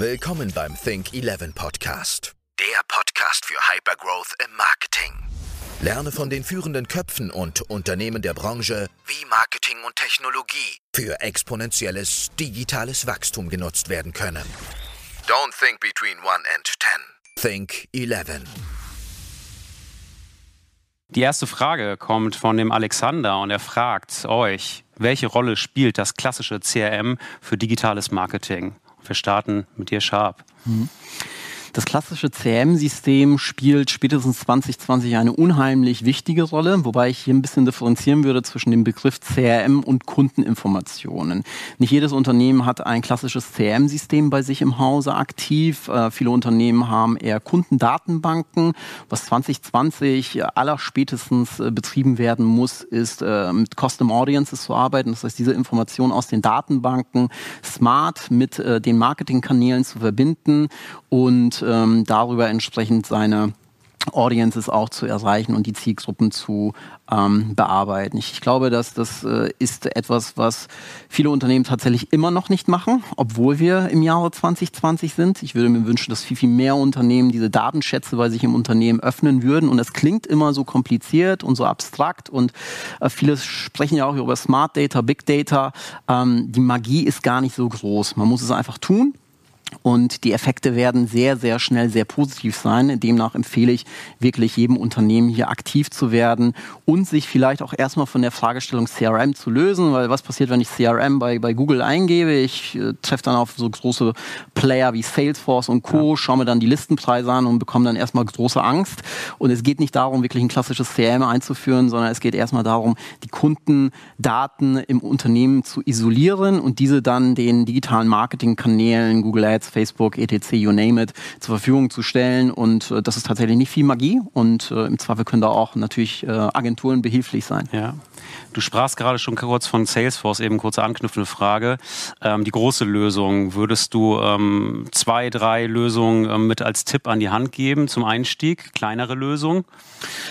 Willkommen beim Think 11 Podcast. Der Podcast für Hypergrowth im Marketing. Lerne von den führenden Köpfen und Unternehmen der Branche, wie Marketing und Technologie für exponentielles digitales Wachstum genutzt werden können. Don't think between 1 and 10. Think 11. Die erste Frage kommt von dem Alexander und er fragt euch, welche Rolle spielt das klassische CRM für digitales Marketing? Wir starten mit dir, Sharp. Mhm. Das klassische CM-System spielt spätestens 2020 eine unheimlich wichtige Rolle, wobei ich hier ein bisschen differenzieren würde zwischen dem Begriff CRM und Kundeninformationen. Nicht jedes Unternehmen hat ein klassisches CRM-System bei sich im Hause aktiv. Äh, viele Unternehmen haben eher Kundendatenbanken. Was 2020 allerspätestens äh, betrieben werden muss, ist äh, mit Custom Audiences zu arbeiten. Das heißt, diese Informationen aus den Datenbanken smart mit äh, den Marketingkanälen zu verbinden und ähm, darüber entsprechend seine Audiences auch zu erreichen und die Zielgruppen zu ähm, bearbeiten. Ich, ich, glaube, dass das äh, ist etwas, was viele Unternehmen tatsächlich immer noch nicht machen, obwohl wir im Jahre 2020 sind. Ich würde mir wünschen, dass viel, viel mehr Unternehmen diese Datenschätze bei sich im Unternehmen öffnen würden. Und es klingt immer so kompliziert und so abstrakt und äh, viele sprechen ja auch über Smart Data, Big Data. Ähm, die Magie ist gar nicht so groß. Man muss es einfach tun und die Effekte werden sehr, sehr schnell sehr positiv sein. Demnach empfehle ich wirklich jedem Unternehmen hier aktiv zu werden und sich vielleicht auch erstmal von der Fragestellung CRM zu lösen, weil was passiert, wenn ich CRM bei, bei Google eingebe? Ich äh, treffe dann auf so große Player wie Salesforce und Co., ja. schaue mir dann die Listenpreise an und bekomme dann erstmal große Angst. Und es geht nicht darum, wirklich ein klassisches CRM einzuführen, sondern es geht erstmal darum, die Kundendaten im Unternehmen zu isolieren und diese dann den digitalen Marketingkanälen, Google Ads, Facebook, etc., you name it, zur Verfügung zu stellen. Und äh, das ist tatsächlich nicht viel Magie. Und äh, im Zweifel können da auch natürlich äh, Agenturen behilflich sein. Ja. Du sprachst gerade schon kurz von Salesforce, eben kurze anknüpfende Frage. Ähm, die große Lösung, würdest du ähm, zwei, drei Lösungen ähm, mit als Tipp an die Hand geben zum Einstieg? Kleinere Lösungen?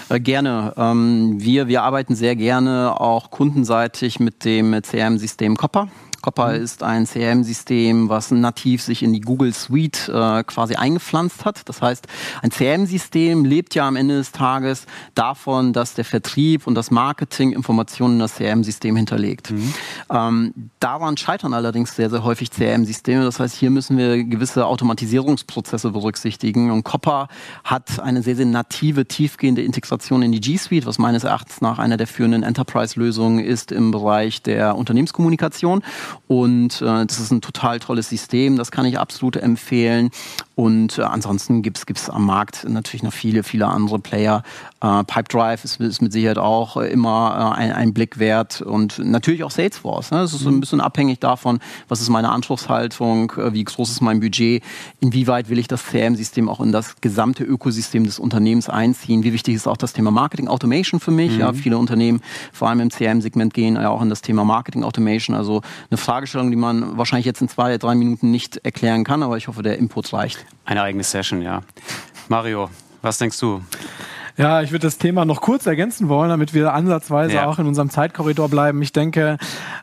Äh, gerne. Ähm, wir, wir arbeiten sehr gerne auch kundenseitig mit dem CRM-System Copper. Copper mhm. ist ein CRM-System, was nativ sich in die Google Suite äh, quasi eingepflanzt hat. Das heißt, ein CRM-System lebt ja am Ende des Tages davon, dass der Vertrieb und das Marketing Informationen in das CRM-System hinterlegt. Mhm. Ähm, daran scheitern allerdings sehr, sehr häufig CRM-Systeme. Das heißt, hier müssen wir gewisse Automatisierungsprozesse berücksichtigen. Und Copper hat eine sehr, sehr native, tiefgehende Integration in die G Suite, was meines Erachtens nach einer der führenden Enterprise-Lösungen ist im Bereich der Unternehmenskommunikation. Und äh, das ist ein total tolles System, das kann ich absolut empfehlen. Und äh, ansonsten gibt es am Markt natürlich noch viele, viele andere Player. Äh, Pipedrive ist, ist, mit Sicherheit auch äh, immer äh, ein, ein, Blick wert und natürlich auch Salesforce. Ne? Das ist so ein mhm. bisschen abhängig davon, was ist meine Anspruchshaltung, äh, wie groß ist mein Budget, inwieweit will ich das CRM-System auch in das gesamte Ökosystem des Unternehmens einziehen, wie wichtig ist auch das Thema Marketing Automation für mich. Mhm. Ja, viele Unternehmen, vor allem im CRM-Segment, gehen ja auch in das Thema Marketing Automation. Also eine Fragestellung, die man wahrscheinlich jetzt in zwei, drei Minuten nicht erklären kann, aber ich hoffe, der Input reicht. Eine eigene Session, ja. Mario, was denkst du? Ja, ich würde das Thema noch kurz ergänzen wollen, damit wir ansatzweise ja. auch in unserem Zeitkorridor bleiben. Ich denke,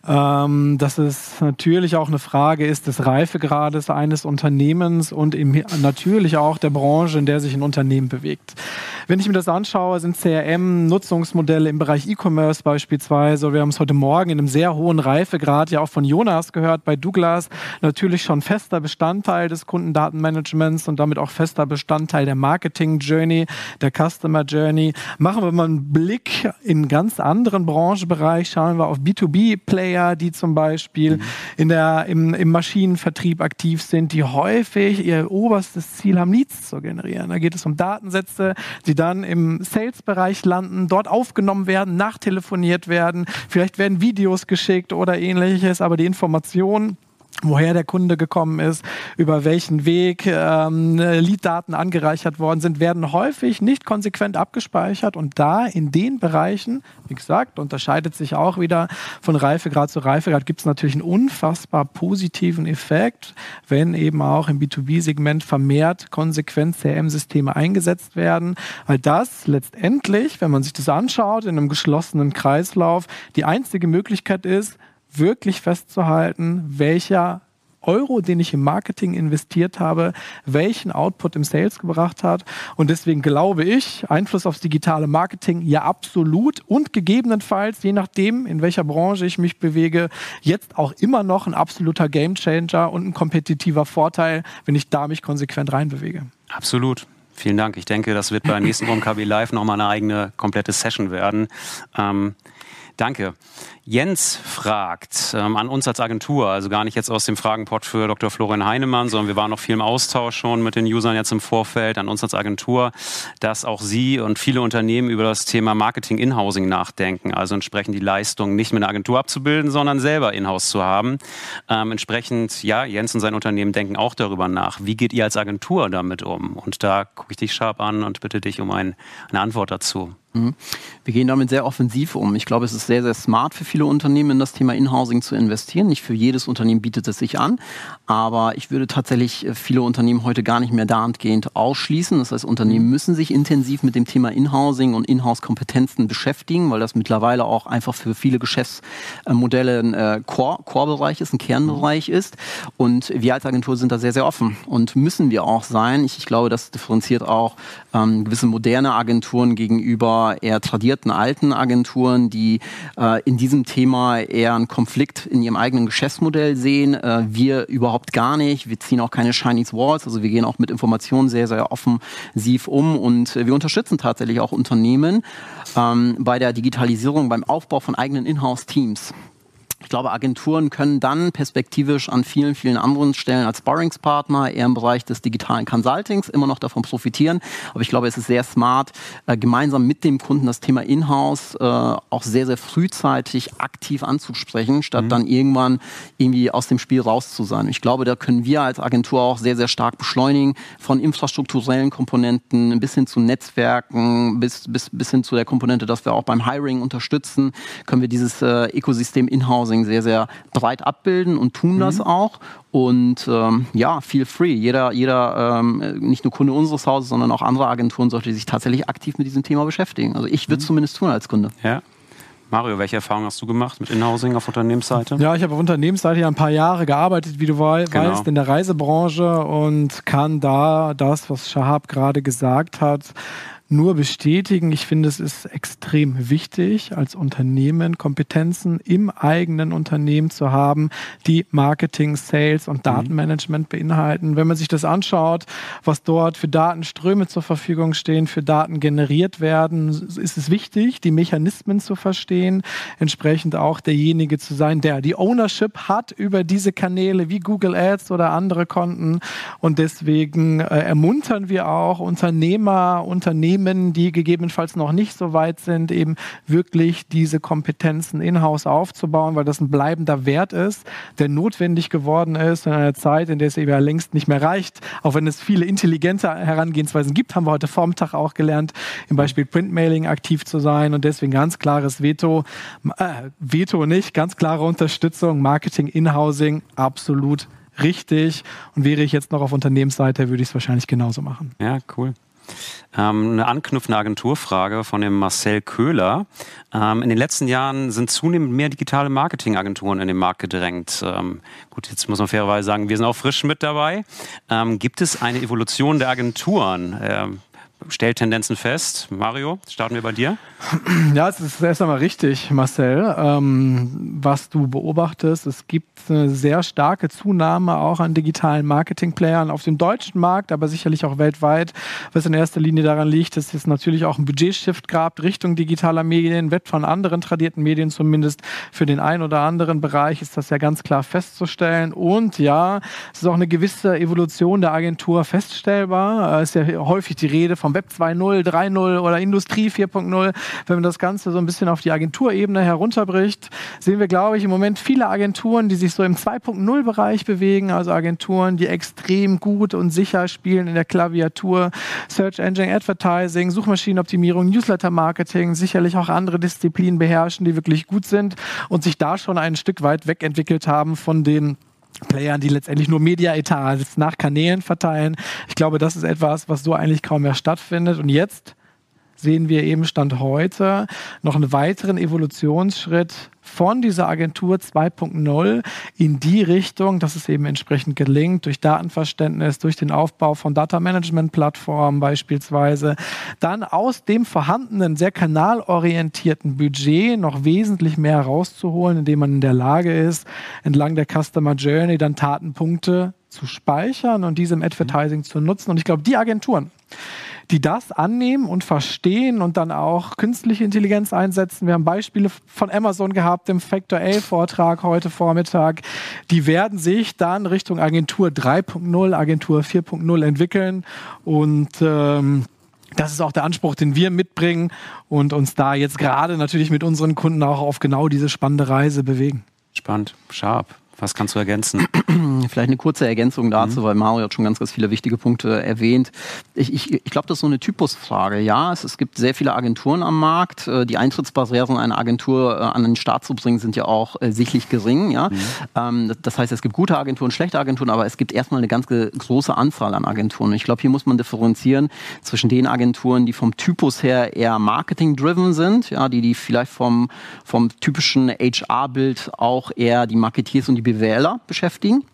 ähm, dass es natürlich auch eine Frage ist des Reifegrades eines Unternehmens und im, natürlich auch der Branche, in der sich ein Unternehmen bewegt. Wenn ich mir das anschaue, sind CRM-Nutzungsmodelle im Bereich E-Commerce beispielsweise, wir haben es heute Morgen in einem sehr hohen Reifegrad ja auch von Jonas gehört, bei Douglas natürlich schon fester Bestandteil des Kundendatenmanagements und damit auch fester Bestandteil der Marketing-Journey, der Customer Journey. Machen wir mal einen Blick in einen ganz anderen Branchenbereich, schauen wir auf B2B-Player, die zum Beispiel mhm. in der, im, im Maschinenvertrieb aktiv sind, die häufig ihr oberstes Ziel haben, Leads zu generieren. Da geht es um Datensätze, die dann im Sales-Bereich landen, dort aufgenommen werden, nachtelefoniert werden, vielleicht werden Videos geschickt oder ähnliches, aber die Information woher der Kunde gekommen ist, über welchen Weg ähm, Leaddaten angereichert worden sind, werden häufig nicht konsequent abgespeichert. Und da in den Bereichen, wie gesagt, unterscheidet sich auch wieder von Reifegrad zu Reifegrad, gibt es natürlich einen unfassbar positiven Effekt, wenn eben auch im B2B-Segment vermehrt konsequent CRM-Systeme eingesetzt werden, weil das letztendlich, wenn man sich das anschaut, in einem geschlossenen Kreislauf die einzige Möglichkeit ist, wirklich festzuhalten, welcher Euro, den ich im Marketing investiert habe, welchen Output im Sales gebracht hat. Und deswegen glaube ich, Einfluss aufs digitale Marketing ja absolut und gegebenenfalls, je nachdem, in welcher Branche ich mich bewege, jetzt auch immer noch ein absoluter Gamechanger und ein kompetitiver Vorteil, wenn ich da mich konsequent reinbewege. Absolut. Vielen Dank. Ich denke, das wird bei nächsten OMKB Live nochmal eine eigene komplette Session werden. Ähm, danke. Jens fragt ähm, an uns als Agentur, also gar nicht jetzt aus dem Fragenpot für Dr. Florian Heinemann, sondern wir waren noch viel im Austausch schon mit den Usern jetzt im Vorfeld, an uns als Agentur, dass auch Sie und viele Unternehmen über das Thema Marketing Inhousing nachdenken, also entsprechend die Leistung nicht mit einer Agentur abzubilden, sondern selber Inhouse zu haben. Ähm, entsprechend, ja, Jens und sein Unternehmen denken auch darüber nach. Wie geht ihr als Agentur damit um? Und da gucke ich dich scharf an und bitte dich um ein, eine Antwort dazu. Mhm. Wir gehen damit sehr offensiv um. Ich glaube, es ist sehr, sehr smart für viele Unternehmen in das Thema Inhousing zu investieren. Nicht für jedes Unternehmen bietet es sich an, aber ich würde tatsächlich äh, viele Unternehmen heute gar nicht mehr dahingehend ausschließen. Das heißt, Unternehmen müssen sich intensiv mit dem Thema Inhousing und Inhouse-Kompetenzen beschäftigen, weil das mittlerweile auch einfach für viele Geschäftsmodelle ein äh, Core-Bereich ist, ein Kernbereich ist. Und wir als Agentur sind da sehr, sehr offen und müssen wir auch sein. Ich, ich glaube, das differenziert auch ähm, gewisse moderne Agenturen gegenüber eher tradierten alten Agenturen, die äh, in diesem Thema eher einen Konflikt in ihrem eigenen Geschäftsmodell sehen. Äh, wir überhaupt gar nicht. Wir ziehen auch keine Chinese Walls. Also wir gehen auch mit Informationen sehr, sehr offensiv um und wir unterstützen tatsächlich auch Unternehmen ähm, bei der Digitalisierung, beim Aufbau von eigenen Inhouse-Teams. Ich glaube, Agenturen können dann perspektivisch an vielen, vielen anderen Stellen als Sparringspartner eher im Bereich des digitalen Consultings immer noch davon profitieren. Aber ich glaube, es ist sehr smart, äh, gemeinsam mit dem Kunden das Thema Inhouse äh, auch sehr, sehr frühzeitig aktiv anzusprechen, statt mhm. dann irgendwann irgendwie aus dem Spiel raus zu sein. Ich glaube, da können wir als Agentur auch sehr, sehr stark beschleunigen, von infrastrukturellen Komponenten bis hin zu Netzwerken, bis, bis, bis hin zu der Komponente, dass wir auch beim Hiring unterstützen, können wir dieses äh, Ökosystem Inhouse Housing sehr, sehr breit abbilden und tun mhm. das auch. Und ähm, ja, feel free. Jeder, jeder ähm, nicht nur Kunde unseres Hauses, sondern auch andere Agenturen sollte sich tatsächlich aktiv mit diesem Thema beschäftigen. Also ich würde es mhm. zumindest tun als Kunde. Ja. Mario, welche Erfahrungen hast du gemacht mit Inhousing auf Unternehmensseite? Ja, ich habe auf Unternehmensseite ja ein paar Jahre gearbeitet, wie du weißt, genau. in der Reisebranche und kann da das, was Shahab gerade gesagt hat, nur bestätigen. Ich finde, es ist extrem wichtig, als Unternehmen Kompetenzen im eigenen Unternehmen zu haben, die Marketing, Sales und mhm. Datenmanagement beinhalten. Wenn man sich das anschaut, was dort für Datenströme zur Verfügung stehen, für Daten generiert werden, ist es wichtig, die Mechanismen zu verstehen, entsprechend auch derjenige zu sein, der die Ownership hat über diese Kanäle wie Google Ads oder andere Konten. Und deswegen äh, ermuntern wir auch Unternehmer, Unternehmen, Unternehmen, die gegebenenfalls noch nicht so weit sind, eben wirklich diese Kompetenzen in-house aufzubauen, weil das ein bleibender Wert ist, der notwendig geworden ist in einer Zeit, in der es eben ja längst nicht mehr reicht. Auch wenn es viele intelligente Herangehensweisen gibt, haben wir heute Vormittag auch gelernt, im Beispiel Printmailing aktiv zu sein und deswegen ganz klares Veto, äh, Veto nicht, ganz klare Unterstützung, Marketing, In-Housing, absolut richtig. Und wäre ich jetzt noch auf Unternehmensseite, würde ich es wahrscheinlich genauso machen. Ja, cool. Ähm, eine anknüpfende Agenturfrage von dem Marcel Köhler. Ähm, in den letzten Jahren sind zunehmend mehr digitale Marketingagenturen in den Markt gedrängt. Ähm, gut, jetzt muss man fairerweise sagen, wir sind auch frisch mit dabei. Ähm, gibt es eine Evolution der Agenturen? Stellt Tendenzen fest. Mario, starten wir bei dir. Ja, es ist erst einmal richtig, Marcel, ähm, was du beobachtest. Es gibt eine sehr starke Zunahme auch an digitalen Marketingplayern auf dem deutschen Markt, aber sicherlich auch weltweit, was in erster Linie daran liegt, dass es natürlich auch ein Budgetshift gab Richtung digitaler Medien, wird von anderen tradierten Medien zumindest für den einen oder anderen Bereich ist das ja ganz klar festzustellen. Und ja, es ist auch eine gewisse Evolution der Agentur feststellbar. Es ist ja häufig die Rede vom Web 2.0, 3.0 oder Industrie 4.0, wenn man das Ganze so ein bisschen auf die Agenturebene herunterbricht, sehen wir, glaube ich, im Moment viele Agenturen, die sich so im 2.0-Bereich bewegen, also Agenturen, die extrem gut und sicher spielen in der Klaviatur, Search Engine Advertising, Suchmaschinenoptimierung, Newsletter-Marketing, sicherlich auch andere Disziplinen beherrschen, die wirklich gut sind und sich da schon ein Stück weit wegentwickelt haben von den Playern, die letztendlich nur Media-Etats nach Kanälen verteilen. Ich glaube, das ist etwas, was so eigentlich kaum mehr stattfindet. Und jetzt sehen wir eben Stand heute noch einen weiteren Evolutionsschritt von dieser Agentur 2.0 in die Richtung, dass es eben entsprechend gelingt, durch Datenverständnis, durch den Aufbau von Data Management Plattformen beispielsweise, dann aus dem vorhandenen, sehr kanalorientierten Budget noch wesentlich mehr rauszuholen, indem man in der Lage ist, entlang der Customer Journey dann Tatenpunkte zu speichern und diese im Advertising zu nutzen. Und ich glaube, die Agenturen, die das annehmen und verstehen und dann auch künstliche Intelligenz einsetzen. Wir haben Beispiele von Amazon gehabt im Factor A-Vortrag heute Vormittag. Die werden sich dann Richtung Agentur 3.0, Agentur 4.0 entwickeln und ähm, das ist auch der Anspruch, den wir mitbringen und uns da jetzt gerade natürlich mit unseren Kunden auch auf genau diese spannende Reise bewegen. Spannend, scharf. Was kannst du ergänzen? Vielleicht eine kurze Ergänzung dazu, mhm. weil Mario hat schon ganz, ganz viele wichtige Punkte erwähnt. Ich, ich, ich glaube, das ist so eine Typusfrage. Ja, es, es gibt sehr viele Agenturen am Markt. Äh, die Eintrittsbarrieren einer Agentur äh, an den Start zu bringen, sind ja auch äh, sichtlich gering. Ja? Mhm. Ähm, das heißt, es gibt gute Agenturen, schlechte Agenturen, aber es gibt erstmal eine ganz große Anzahl an Agenturen. Ich glaube, hier muss man differenzieren zwischen den Agenturen, die vom Typus her eher marketing-driven sind, ja, die, die vielleicht vom, vom typischen HR-Bild auch eher die Marketeers und die BWLer beschäftigen.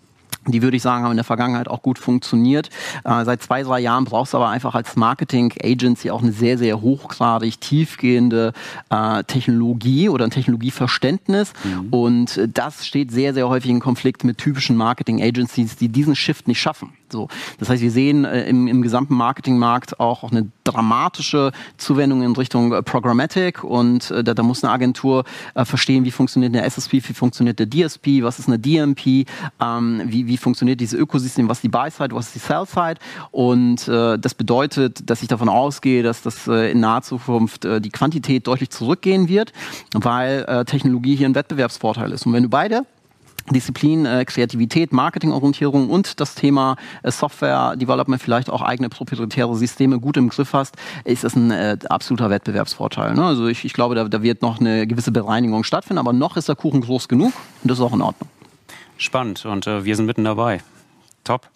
Die würde ich sagen, haben in der Vergangenheit auch gut funktioniert. Äh, seit zwei, drei Jahren brauchst du aber einfach als Marketing-Agency auch eine sehr, sehr hochgradig tiefgehende äh, Technologie oder ein Technologieverständnis. Mhm. Und das steht sehr, sehr häufig in Konflikt mit typischen Marketing-Agencies, die diesen Shift nicht schaffen. So. Das heißt, wir sehen äh, im, im gesamten Marketingmarkt auch, auch eine dramatische Zuwendung in Richtung äh, Programmatic und äh, da, da, muss eine Agentur äh, verstehen, wie funktioniert eine SSP, wie funktioniert der DSP, was ist eine DMP, ähm, wie, wie funktioniert dieses Ökosystem, was ist die Buy-Side, was ist die Sell-Side und äh, das bedeutet, dass ich davon ausgehe, dass das äh, in naher Zukunft die Quantität deutlich zurückgehen wird, weil Technologie hier ein Wettbewerbsvorteil ist. Und wenn du beide Disziplin, äh, Kreativität, Marketingorientierung und das Thema äh, Software Development, vielleicht auch eigene proprietäre Systeme gut im Griff hast, ist es ein äh, absoluter Wettbewerbsvorteil. Ne? Also ich, ich glaube, da, da wird noch eine gewisse Bereinigung stattfinden, aber noch ist der Kuchen groß genug und das ist auch in Ordnung. Spannend und äh, wir sind mitten dabei. Top.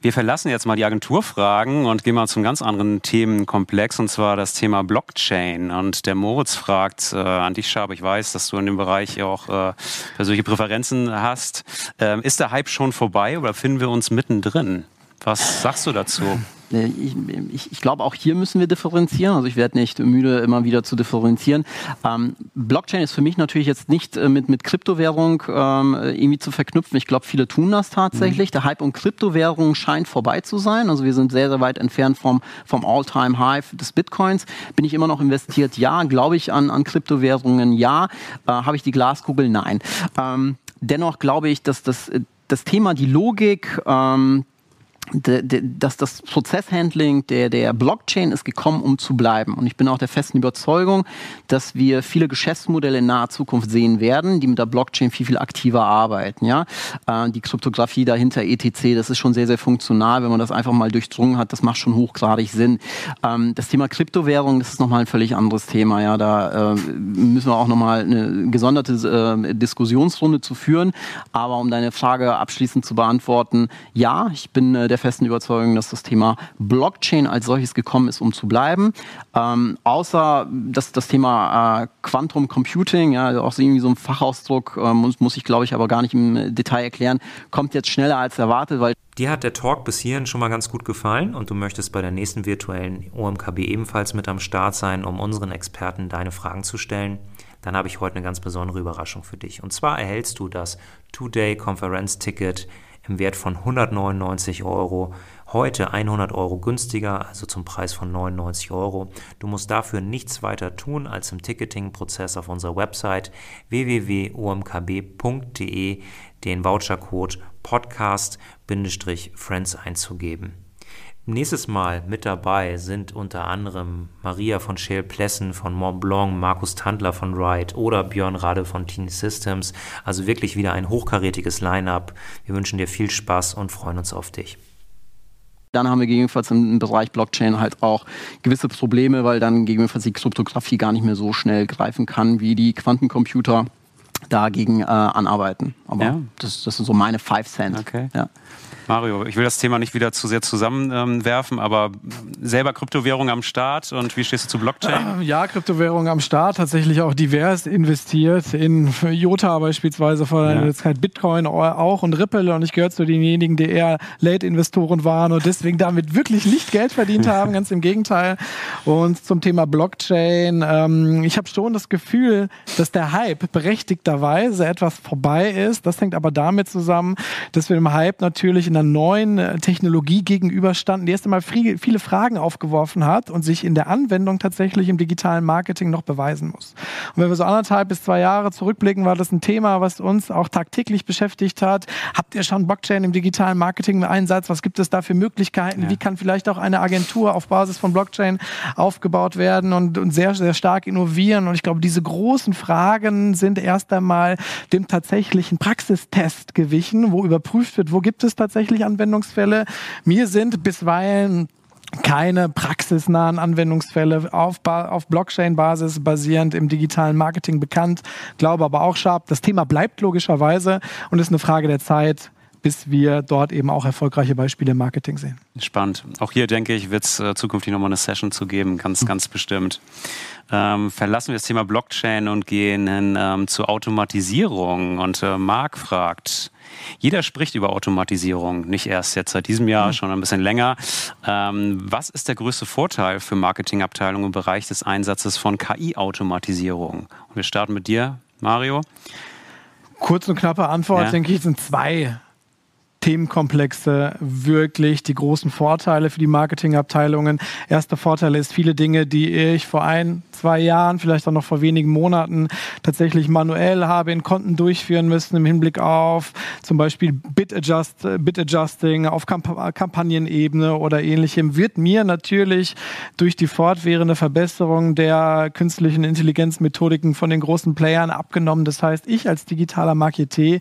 Wir verlassen jetzt mal die Agenturfragen und gehen mal zum ganz anderen Themenkomplex und zwar das Thema Blockchain. Und der Moritz fragt äh, an dich, Schab, ich weiß, dass du in dem Bereich auch äh, persönliche Präferenzen hast. Ähm, ist der Hype schon vorbei oder finden wir uns mittendrin? Was sagst du dazu? Äh, ich, ich, ich glaube, auch hier müssen wir differenzieren. Also ich werde nicht müde, immer wieder zu differenzieren. Ähm, Blockchain ist für mich natürlich jetzt nicht äh, mit, mit Kryptowährung ähm, irgendwie zu verknüpfen. Ich glaube, viele tun das tatsächlich. Mhm. Der Hype um Kryptowährungen scheint vorbei zu sein. Also wir sind sehr, sehr weit entfernt vom, vom All-Time-High des Bitcoins. Bin ich immer noch investiert? Ja. Glaube ich an, an Kryptowährungen? Ja. Äh, Habe ich die Glaskugel? Nein. Ähm, dennoch glaube ich, dass das, das Thema, die Logik, ähm, dass das Prozesshandling der, der Blockchain ist gekommen, um zu bleiben. Und ich bin auch der festen Überzeugung, dass wir viele Geschäftsmodelle in naher Zukunft sehen werden, die mit der Blockchain viel, viel aktiver arbeiten. Ja? Äh, die Kryptographie dahinter, etc., das ist schon sehr, sehr funktional, wenn man das einfach mal durchdrungen hat. Das macht schon hochgradig Sinn. Ähm, das Thema Kryptowährung, das ist nochmal ein völlig anderes Thema. Ja? Da äh, müssen wir auch nochmal eine gesonderte äh, Diskussionsrunde zu führen. Aber um deine Frage abschließend zu beantworten, ja, ich bin der festen Überzeugung, dass das Thema Blockchain als solches gekommen ist, um zu bleiben. Ähm, außer dass das Thema äh, Quantum Computing, ja, auch irgendwie so ein Fachausdruck, äh, muss, muss ich glaube ich aber gar nicht im Detail erklären, kommt jetzt schneller als erwartet, weil Dir hat der Talk bis hierhin schon mal ganz gut gefallen und du möchtest bei der nächsten virtuellen OMKB ebenfalls mit am Start sein, um unseren Experten deine Fragen zu stellen dann habe ich heute eine ganz besondere Überraschung für dich. Und zwar erhältst du das Two-Day-Konferenz-Ticket im Wert von 199 Euro. Heute 100 Euro günstiger, also zum Preis von 99 Euro. Du musst dafür nichts weiter tun, als im Ticketing-Prozess auf unserer Website www.omkb.de den Vouchercode Podcast-Friends einzugeben. Nächstes Mal mit dabei sind unter anderem Maria von Shale Plessen von Mont Blanc, Markus Tandler von Ride oder Björn Rade von Teen Systems. Also wirklich wieder ein hochkarätiges Line-up. Wir wünschen dir viel Spaß und freuen uns auf dich. Dann haben wir gegebenenfalls im Bereich Blockchain halt auch gewisse Probleme, weil dann gegebenenfalls die Kryptographie gar nicht mehr so schnell greifen kann wie die Quantencomputer dagegen äh, anarbeiten. Aber ja. das, das sind so meine Five Cent. Okay. Ja. Mario, ich will das Thema nicht wieder zu sehr zusammenwerfen, ähm, aber selber Kryptowährung am Start und wie stehst du zu Blockchain? Ja, Kryptowährung am Start, tatsächlich auch divers investiert in Jota beispielsweise vor einer ja. Zeit, Bitcoin auch und Ripple und ich gehöre zu denjenigen, die eher Late-Investoren waren und deswegen damit wirklich nicht Geld verdient haben, ganz im Gegenteil. Und zum Thema Blockchain, ähm, ich habe schon das Gefühl, dass der Hype berechtigterweise etwas vorbei ist. Das hängt aber damit zusammen, dass wir dem Hype natürlich in einer neuen äh, Technologie gegenüberstanden, die erst einmal viele Fragen aufgeworfen hat und sich in der Anwendung tatsächlich im digitalen Marketing noch beweisen muss. Und wenn wir so anderthalb bis zwei Jahre zurückblicken, war das ein Thema, was uns auch tagtäglich beschäftigt hat. Habt ihr schon Blockchain im digitalen Marketing im Einsatz? Was gibt es da für Möglichkeiten? Ja. Wie kann vielleicht auch eine Agentur auf Basis von Blockchain aufgebaut werden und, und sehr, sehr stark innovieren? Und ich glaube, diese großen Fragen sind erst einmal dem tatsächlichen Praxistest gewichen, wo überprüft wird, wo gibt es tatsächlich tatsächlich Anwendungsfälle. Mir sind bisweilen keine praxisnahen Anwendungsfälle auf, auf Blockchain-Basis basierend im digitalen Marketing bekannt. Glaube aber auch Sharp, das Thema bleibt logischerweise und ist eine Frage der Zeit, bis wir dort eben auch erfolgreiche Beispiele im Marketing sehen. Spannend. Auch hier denke ich, wird es äh, zukünftig nochmal eine Session zu geben, ganz, mhm. ganz bestimmt. Ähm, verlassen wir das Thema Blockchain und gehen hin, ähm, zur Automatisierung. Und äh, Marc fragt, jeder spricht über Automatisierung, nicht erst jetzt seit diesem Jahr, mhm. schon ein bisschen länger. Ähm, was ist der größte Vorteil für Marketingabteilungen im Bereich des Einsatzes von KI-Automatisierung? Und wir starten mit dir, Mario. Kurz und knappe Antwort, ja. denke ich, sind zwei Themenkomplexe wirklich die großen Vorteile für die Marketingabteilungen. Erster Vorteil ist viele Dinge, die ich vor ein, zwei Jahren, vielleicht auch noch vor wenigen Monaten tatsächlich manuell habe in Konten durchführen müssen im Hinblick auf zum Beispiel Bit-Adjust, Bit-Adjusting auf Kamp Kampagnenebene oder ähnlichem, wird mir natürlich durch die fortwährende Verbesserung der künstlichen Intelligenzmethodiken von den großen Playern abgenommen. Das heißt, ich als digitaler Marketer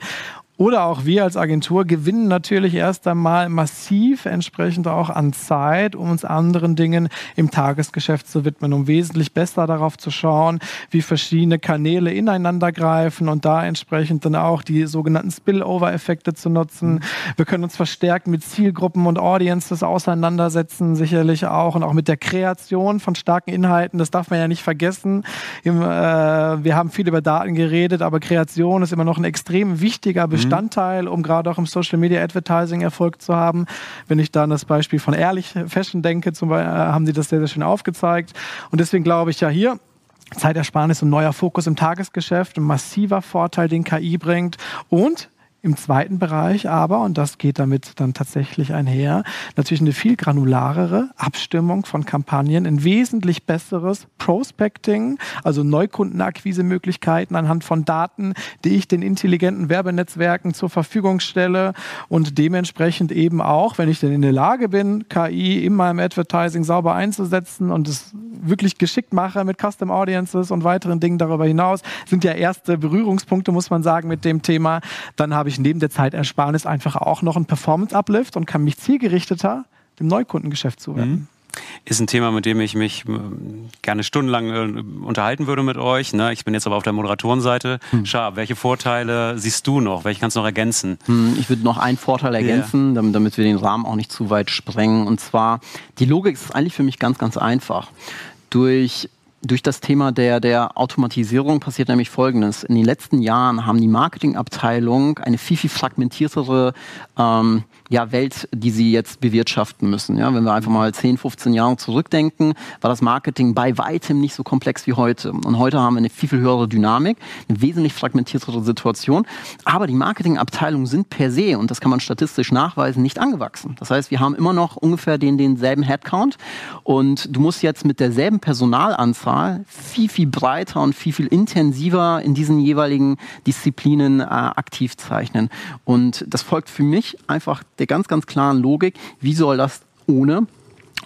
oder auch wir als Agentur gewinnen natürlich erst einmal massiv entsprechend auch an Zeit, um uns anderen Dingen im Tagesgeschäft zu widmen, um wesentlich besser darauf zu schauen, wie verschiedene Kanäle ineinander greifen und da entsprechend dann auch die sogenannten Spillover-Effekte zu nutzen. Wir können uns verstärkt mit Zielgruppen und Audiences auseinandersetzen, sicherlich auch und auch mit der Kreation von starken Inhalten. Das darf man ja nicht vergessen. Äh, wir haben viel über Daten geredet, aber Kreation ist immer noch ein extrem wichtiger Bestandteil Bestandteil, um gerade auch im Social Media Advertising Erfolg zu haben. Wenn ich da an das Beispiel von Ehrlich Fashion denke, zum Beispiel, äh, haben sie das sehr, sehr schön aufgezeigt. Und deswegen glaube ich ja hier, Zeitersparnis und neuer Fokus im Tagesgeschäft, ein massiver Vorteil, den KI bringt. Und im zweiten Bereich aber, und das geht damit dann tatsächlich einher, natürlich eine viel granularere Abstimmung von Kampagnen, ein wesentlich besseres Prospecting, also Neukundenakquise-Möglichkeiten anhand von Daten, die ich den intelligenten Werbenetzwerken zur Verfügung stelle und dementsprechend eben auch, wenn ich denn in der Lage bin, KI in meinem Advertising sauber einzusetzen und es wirklich geschickt mache mit Custom Audiences und weiteren Dingen darüber hinaus, sind ja erste Berührungspunkte, muss man sagen, mit dem Thema, dann habe neben der Zeitersparnis einfach auch noch einen Performance-Uplift und kann mich zielgerichteter dem Neukundengeschäft zuwenden. Mhm ist ein Thema, mit dem ich mich äh, gerne stundenlang äh, unterhalten würde mit euch. Ne? Ich bin jetzt aber auf der Moderatorenseite. Hm. Schab, welche Vorteile siehst du noch? Welche kannst du noch ergänzen? Hm, ich würde noch einen Vorteil ergänzen, yeah. damit wir den Rahmen auch nicht zu weit sprengen. Und zwar, die Logik ist eigentlich für mich ganz, ganz einfach. Durch durch das Thema der, der Automatisierung passiert nämlich Folgendes. In den letzten Jahren haben die Marketingabteilungen eine viel, viel fragmentiertere ähm, ja, Welt, die sie jetzt bewirtschaften müssen. Ja, wenn wir einfach mal 10, 15 Jahre zurückdenken, war das Marketing bei weitem nicht so komplex wie heute. Und heute haben wir eine viel, viel höhere Dynamik, eine wesentlich fragmentiertere Situation. Aber die Marketingabteilungen sind per se, und das kann man statistisch nachweisen, nicht angewachsen. Das heißt, wir haben immer noch ungefähr den, denselben Headcount. Und du musst jetzt mit derselben Personalanzahl viel, viel breiter und viel, viel intensiver in diesen jeweiligen Disziplinen äh, aktiv zeichnen. Und das folgt für mich einfach der ganz, ganz klaren Logik, wie soll das ohne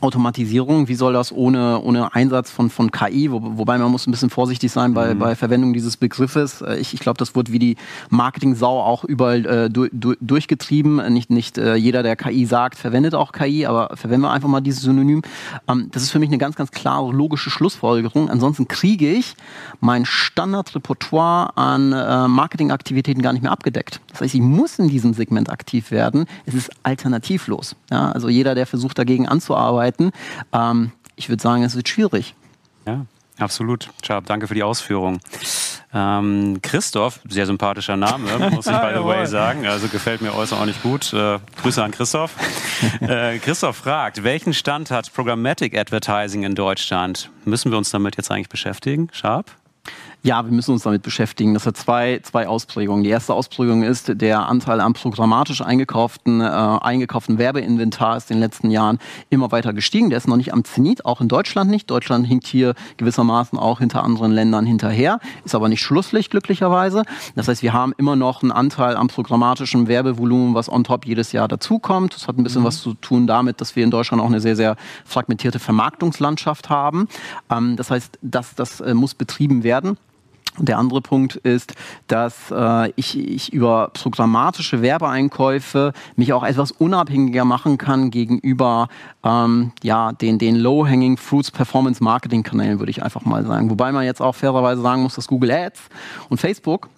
Automatisierung, wie soll das ohne, ohne Einsatz von, von KI, wo, wobei man muss ein bisschen vorsichtig sein bei, mhm. bei Verwendung dieses Begriffes. Äh, ich, ich glaube, das wird wie die Marketing-Sau auch überall äh, du, du, durchgetrieben. Nicht, nicht äh, jeder, der KI sagt, verwendet auch KI, aber verwenden wir einfach mal dieses Synonym. Ähm, das ist für mich eine ganz, ganz klare logische Schlussfolgerung. Ansonsten kriege ich mein Standardrepertoire an äh, Marketingaktivitäten gar nicht mehr abgedeckt. Das heißt, ich muss in diesem Segment aktiv werden. Es ist alternativlos. Ja? Also jeder, der versucht, dagegen anzuarbeiten, arbeiten. Ähm, ich würde sagen, es wird schwierig. Ja, absolut. Schab, danke für die Ausführung. Ähm, Christoph, sehr sympathischer Name, muss ich by the way sagen. Also gefällt mir außerordentlich gut. Äh, Grüße an Christoph. äh, Christoph fragt, welchen Stand hat Programmatic Advertising in Deutschland? Müssen wir uns damit jetzt eigentlich beschäftigen? Sharp? Ja, wir müssen uns damit beschäftigen. Das hat zwei, zwei Ausprägungen. Die erste Ausprägung ist, der Anteil am programmatisch eingekauften, äh, eingekauften Werbeinventar ist in den letzten Jahren immer weiter gestiegen. Der ist noch nicht am Zenit, auch in Deutschland nicht. Deutschland hinkt hier gewissermaßen auch hinter anderen Ländern hinterher, ist aber nicht Schlusslicht glücklicherweise. Das heißt, wir haben immer noch einen Anteil am programmatischen Werbevolumen, was on top jedes Jahr dazukommt. Das hat ein bisschen mhm. was zu tun damit, dass wir in Deutschland auch eine sehr, sehr fragmentierte Vermarktungslandschaft haben. Ähm, das heißt, das, das äh, muss betrieben werden. Und der andere Punkt ist, dass äh, ich, ich über programmatische Werbeeinkäufe mich auch etwas unabhängiger machen kann gegenüber ähm, ja, den, den Low-Hanging Fruits Performance Marketing Kanälen, würde ich einfach mal sagen. Wobei man jetzt auch fairerweise sagen muss, dass Google Ads und Facebook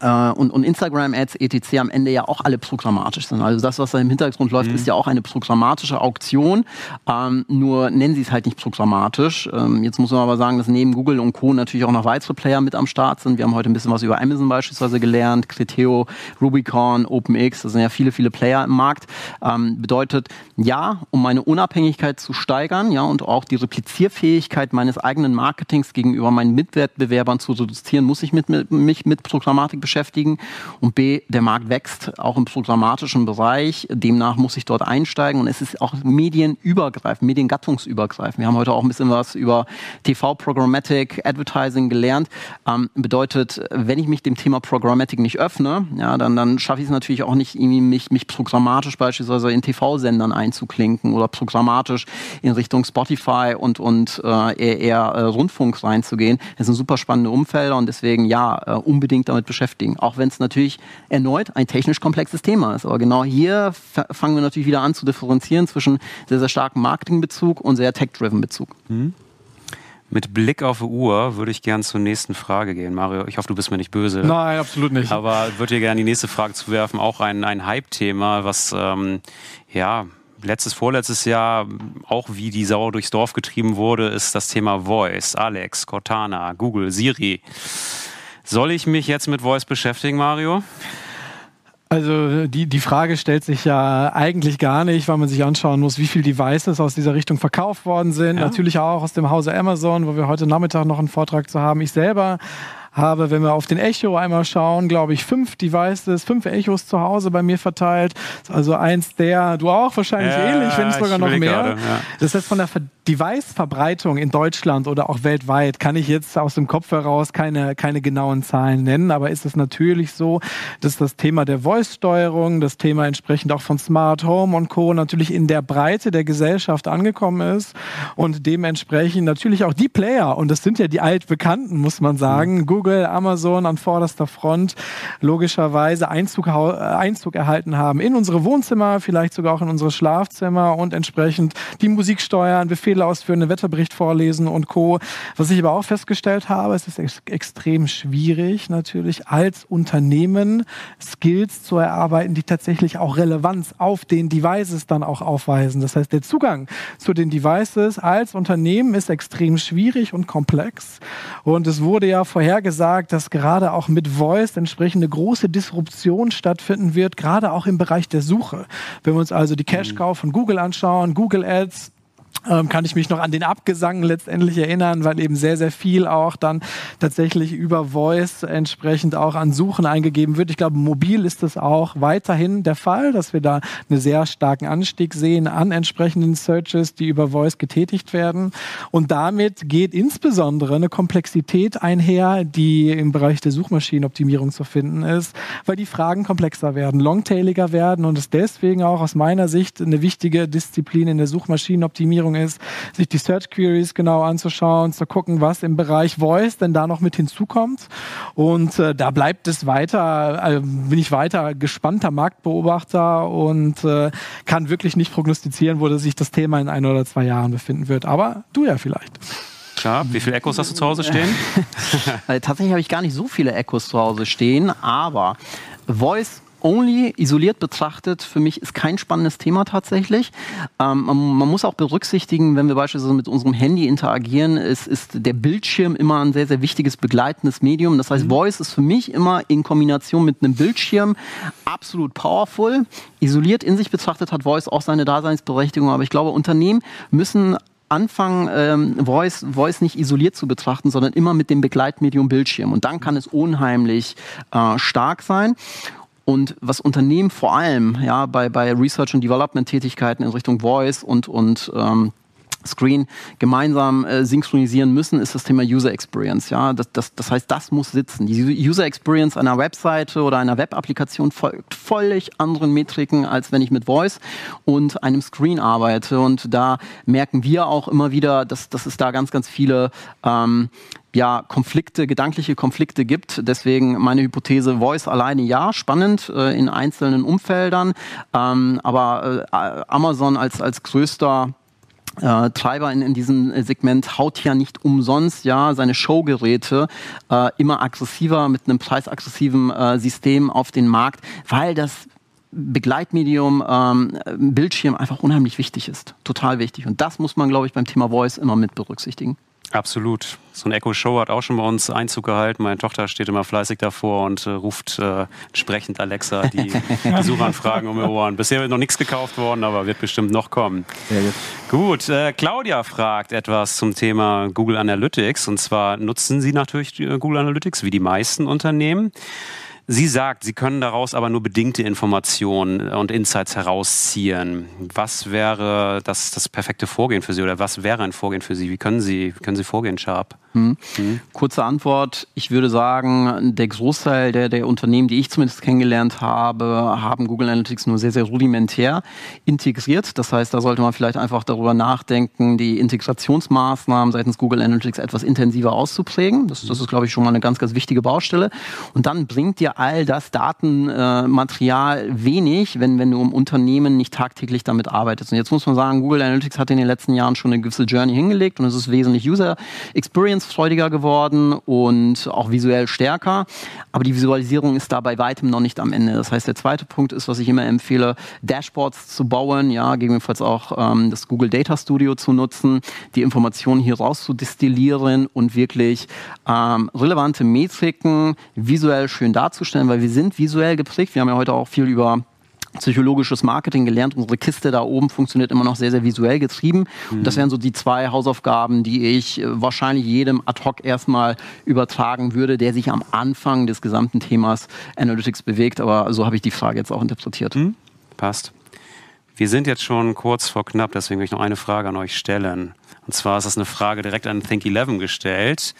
und, und Instagram-Ads, etc. am Ende ja auch alle programmatisch sind. Also das, was da im Hintergrund läuft, mhm. ist ja auch eine programmatische Auktion. Ähm, nur nennen sie es halt nicht programmatisch. Ähm, jetzt muss man aber sagen, dass neben Google und Co. natürlich auch noch weitere Player mit am Start sind. Wir haben heute ein bisschen was über Amazon beispielsweise gelernt, Criteo, Rubicon, OpenX, das sind ja viele, viele Player im Markt. Ähm, bedeutet, ja, um meine Unabhängigkeit zu steigern, ja, und auch die Replizierfähigkeit meines eigenen Marketings gegenüber meinen Mitwettbewerbern zu reduzieren, muss ich mit, mit, mich mit Programmatik beschäftigen. Und B, der Markt wächst auch im programmatischen Bereich. Demnach muss ich dort einsteigen. Und es ist auch medienübergreifend, mediengattungsübergreifend. Wir haben heute auch ein bisschen was über TV-Programmatic Advertising gelernt. Ähm, bedeutet, wenn ich mich dem Thema Programmatic nicht öffne, ja, dann, dann schaffe ich es natürlich auch nicht, irgendwie mich, mich programmatisch beispielsweise in TV-Sendern einzuklinken oder programmatisch in Richtung Spotify und, und äh, eher, eher äh, Rundfunk reinzugehen. Das sind super spannende Umfelder und deswegen ja, äh, unbedingt damit beschäftigen beschäftigen, auch wenn es natürlich erneut ein technisch komplexes Thema ist. Aber genau hier fangen wir natürlich wieder an zu differenzieren zwischen sehr, sehr starkem Marketingbezug und sehr tech-driven Bezug. Mhm. Mit Blick auf die Uhr würde ich gerne zur nächsten Frage gehen. Mario, ich hoffe, du bist mir nicht böse. Nein, absolut nicht. Aber würde dir gerne die nächste Frage zuwerfen. Auch ein, ein Hype-Thema, was ähm, ja letztes, vorletztes Jahr auch wie die Sau durchs Dorf getrieben wurde, ist das Thema Voice. Alex, Cortana, Google, Siri. Soll ich mich jetzt mit Voice beschäftigen, Mario? Also die, die Frage stellt sich ja eigentlich gar nicht, weil man sich anschauen muss, wie viele Devices aus dieser Richtung verkauft worden sind. Ja. Natürlich auch aus dem Hause Amazon, wo wir heute Nachmittag noch einen Vortrag zu haben. Ich selber habe, wenn wir auf den Echo einmal schauen, glaube ich, fünf Devices, fünf Echos zu Hause bei mir verteilt. Also eins der, du auch wahrscheinlich ja, ähnlich, wenn es sogar noch mehr. Grade, ja. Das heißt, von der Device-Verbreitung in Deutschland oder auch weltweit kann ich jetzt aus dem Kopf heraus keine, keine genauen Zahlen nennen, aber ist es natürlich so, dass das Thema der Voice-Steuerung, das Thema entsprechend auch von Smart Home und Co. natürlich in der Breite der Gesellschaft angekommen ist und dementsprechend natürlich auch die Player, und das sind ja die altbekannten, muss man sagen, mhm. Google, Amazon an vorderster Front, logischerweise Einzug, Einzug erhalten haben in unsere Wohnzimmer, vielleicht sogar auch in unsere Schlafzimmer und entsprechend die Musik steuern, Befehle ausführen, einen Wetterbericht vorlesen und Co. Was ich aber auch festgestellt habe, es ist ex extrem schwierig natürlich als Unternehmen Skills zu erarbeiten, die tatsächlich auch Relevanz auf den Devices dann auch aufweisen. Das heißt, der Zugang zu den Devices als Unternehmen ist extrem schwierig und komplex. Und es wurde ja vorhergesagt, dass gerade auch mit Voice entsprechende große Disruption stattfinden wird, gerade auch im Bereich der Suche. Wenn wir uns also die Cash-Cow von Google anschauen, Google Ads, ähm, kann ich mich noch an den Abgesang letztendlich erinnern, weil eben sehr, sehr viel auch dann tatsächlich über Voice entsprechend auch an Suchen eingegeben wird. Ich glaube, mobil ist das auch weiterhin der Fall, dass wir da einen sehr starken Anstieg sehen an entsprechenden Searches, die über Voice getätigt werden. Und damit geht insbesondere eine Komplexität einher, die im Bereich der Suchmaschinenoptimierung zu finden ist, weil die Fragen komplexer werden, longtailiger werden und es deswegen auch aus meiner Sicht eine wichtige Disziplin in der Suchmaschinenoptimierung Empfehlung ist, sich die Search Queries genau anzuschauen, zu gucken, was im Bereich Voice denn da noch mit hinzukommt. Und äh, da bleibt es weiter, äh, bin ich weiter gespannter Marktbeobachter und äh, kann wirklich nicht prognostizieren, wo sich das Thema in ein oder zwei Jahren befinden wird. Aber du ja vielleicht. Klar. Wie viele Echos hast du zu Hause stehen? Tatsächlich habe ich gar nicht so viele Echos zu Hause stehen, aber Voice Only isoliert betrachtet, für mich ist kein spannendes Thema tatsächlich. Ähm, man, man, muss auch berücksichtigen, wenn wir beispielsweise mit unserem Handy interagieren, ist, ist der Bildschirm immer ein sehr, sehr wichtiges begleitendes Medium. Das heißt, mhm. Voice ist für mich immer in Kombination mit einem Bildschirm absolut powerful. Isoliert in sich betrachtet hat Voice auch seine Daseinsberechtigung, aber ich glaube, Unternehmen müssen anfangen, ähm, Voice, Voice nicht isoliert zu betrachten, sondern immer mit dem Begleitmedium Bildschirm. Und dann kann es unheimlich äh, stark sein. Und was Unternehmen vor allem ja, bei, bei Research und Development-Tätigkeiten in Richtung Voice und, und ähm, Screen gemeinsam äh, synchronisieren müssen, ist das Thema User Experience. Ja, das, das, das heißt, das muss sitzen. Die User Experience einer Webseite oder einer Web-Applikation folgt völlig anderen Metriken, als wenn ich mit Voice und einem Screen arbeite. Und da merken wir auch immer wieder, dass, dass es da ganz, ganz viele ähm, ja, Konflikte, gedankliche Konflikte gibt. Deswegen meine Hypothese, Voice alleine ja, spannend äh, in einzelnen Umfeldern, ähm, aber äh, Amazon als, als größter äh, Treiber in, in diesem Segment haut ja nicht umsonst ja seine Showgeräte äh, immer aggressiver mit einem preisaggressiven äh, System auf den Markt, weil das Begleitmedium ähm, Bildschirm einfach unheimlich wichtig ist, total wichtig. Und das muss man, glaube ich, beim Thema Voice immer mit berücksichtigen. Absolut. So ein Echo Show hat auch schon bei uns Einzug gehalten. Meine Tochter steht immer fleißig davor und äh, ruft äh, entsprechend Alexa die, die Suchanfragen um die Ohren. Bisher wird noch nichts gekauft worden, aber wird bestimmt noch kommen. Gut, äh, Claudia fragt etwas zum Thema Google Analytics. Und zwar nutzen Sie natürlich äh, Google Analytics wie die meisten Unternehmen. Sie sagt, Sie können daraus aber nur bedingte Informationen und Insights herausziehen. Was wäre das, das perfekte Vorgehen für Sie oder was wäre ein Vorgehen für Sie? Wie können Sie, wie können Sie vorgehen, Sharp? Hm. Hm. Kurze Antwort. Ich würde sagen, der Großteil der, der Unternehmen, die ich zumindest kennengelernt habe, haben Google Analytics nur sehr, sehr rudimentär integriert. Das heißt, da sollte man vielleicht einfach darüber nachdenken, die Integrationsmaßnahmen seitens Google Analytics etwas intensiver auszuprägen. Das, das ist, glaube ich, schon mal eine ganz, ganz wichtige Baustelle. Und dann bringt dir all das Datenmaterial wenig, wenn, wenn du im Unternehmen nicht tagtäglich damit arbeitest. Und jetzt muss man sagen, Google Analytics hat in den letzten Jahren schon eine gewisse Journey hingelegt und es ist wesentlich User Experience leistungsfreudiger geworden und auch visuell stärker. Aber die Visualisierung ist da bei weitem noch nicht am Ende. Das heißt, der zweite Punkt ist, was ich immer empfehle, Dashboards zu bauen, ja, gegebenenfalls auch ähm, das Google Data Studio zu nutzen, die Informationen hier raus zu destillieren und wirklich ähm, relevante Metriken visuell schön darzustellen, weil wir sind visuell geprägt. Wir haben ja heute auch viel über psychologisches Marketing gelernt. Unsere Kiste da oben funktioniert immer noch sehr, sehr visuell getrieben. Mhm. Und das wären so die zwei Hausaufgaben, die ich äh, wahrscheinlich jedem ad hoc erstmal übertragen würde, der sich am Anfang des gesamten Themas Analytics bewegt. Aber so habe ich die Frage jetzt auch interpretiert. Mhm. Passt. Wir sind jetzt schon kurz vor knapp, deswegen will ich noch eine Frage an euch stellen. Und zwar ist das eine Frage direkt an Think11 gestellt.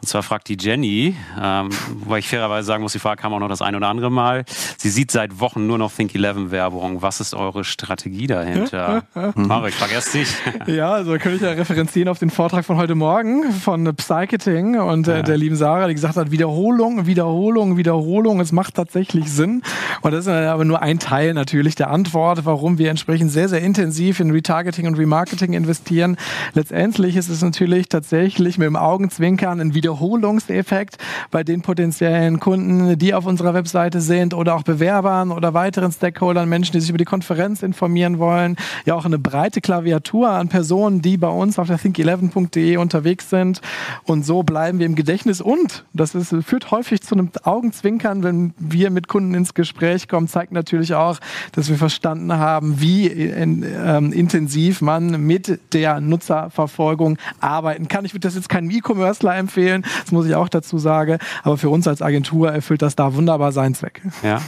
Und zwar fragt die Jenny, ähm, wobei ich fairerweise sagen muss, die Frage kam auch noch das ein oder andere Mal. Sie sieht seit Wochen nur noch Think11-Werbung. Was ist eure Strategie dahinter? Marek, erst dich. ja, also könnte ich ja referenzieren auf den Vortrag von heute Morgen von Psycheting und äh, ja. der lieben Sarah, die gesagt hat, Wiederholung, Wiederholung, Wiederholung, es macht tatsächlich Sinn. Und das ist aber nur ein Teil natürlich der Antwort, warum wir entsprechend sehr, sehr intensiv in Retargeting und Remarketing investieren. Letztendlich ist es natürlich tatsächlich mit dem Augenzwinkern ein Wiederholungseffekt bei den potenziellen Kunden, die auf unserer Webseite sind oder auch Bewerbern oder weiteren Stakeholdern, Menschen, die sich über die Konferenz informieren wollen. Ja, auch eine breite Klaviatur an Personen, die bei uns auf der think11.de unterwegs sind. Und so bleiben wir im Gedächtnis. Und das ist, führt häufig zu einem Augenzwinkern, wenn wir mit Kunden ins Gespräch kommen, zeigt natürlich auch, dass wir verstanden haben, wie in, ähm, intensiv man mit der Nutzerverfolgung arbeiten kann. Ich würde das jetzt keinem E-Commercer empfehlen, das muss ich auch dazu sagen, aber für uns als Agentur erfüllt das da wunderbar seinen Zweck. Ja.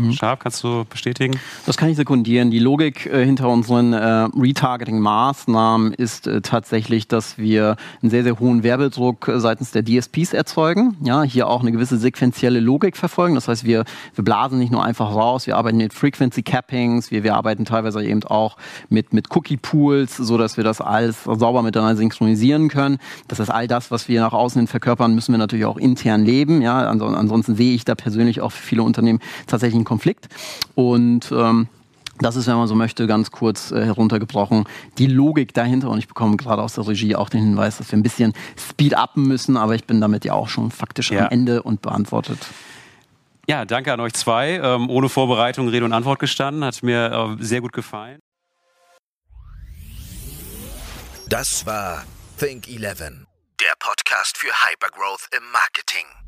Mhm. Sharp, kannst du bestätigen? Das kann ich sekundieren. Die Logik äh, hinter unseren äh, Retargeting-Maßnahmen ist äh, tatsächlich, dass wir einen sehr, sehr hohen Werbedruck äh, seitens der DSPs erzeugen. Ja, hier auch eine gewisse sequenzielle Logik verfolgen. Das heißt, wir, wir blasen nicht nur einfach raus, wir arbeiten mit Frequency Cappings, wir, wir arbeiten teilweise eben auch mit, mit Cookie-Pools, so dass wir das alles sauber miteinander synchronisieren können. Das heißt, all das, was wir nach außen hin verkörpern, müssen wir natürlich auch intern leben. Ja, ansonsten sehe ich da persönlich auch für viele Unternehmen tatsächlich Konflikt. Und ähm, das ist, wenn man so möchte, ganz kurz äh, heruntergebrochen, die Logik dahinter. Und ich bekomme gerade aus der Regie auch den Hinweis, dass wir ein bisschen speed upen müssen, aber ich bin damit ja auch schon faktisch ja. am Ende und beantwortet. Ja, danke an euch zwei. Ähm, ohne Vorbereitung Rede und Antwort gestanden. Hat mir äh, sehr gut gefallen. Das war Think 11, der Podcast für Hypergrowth im Marketing.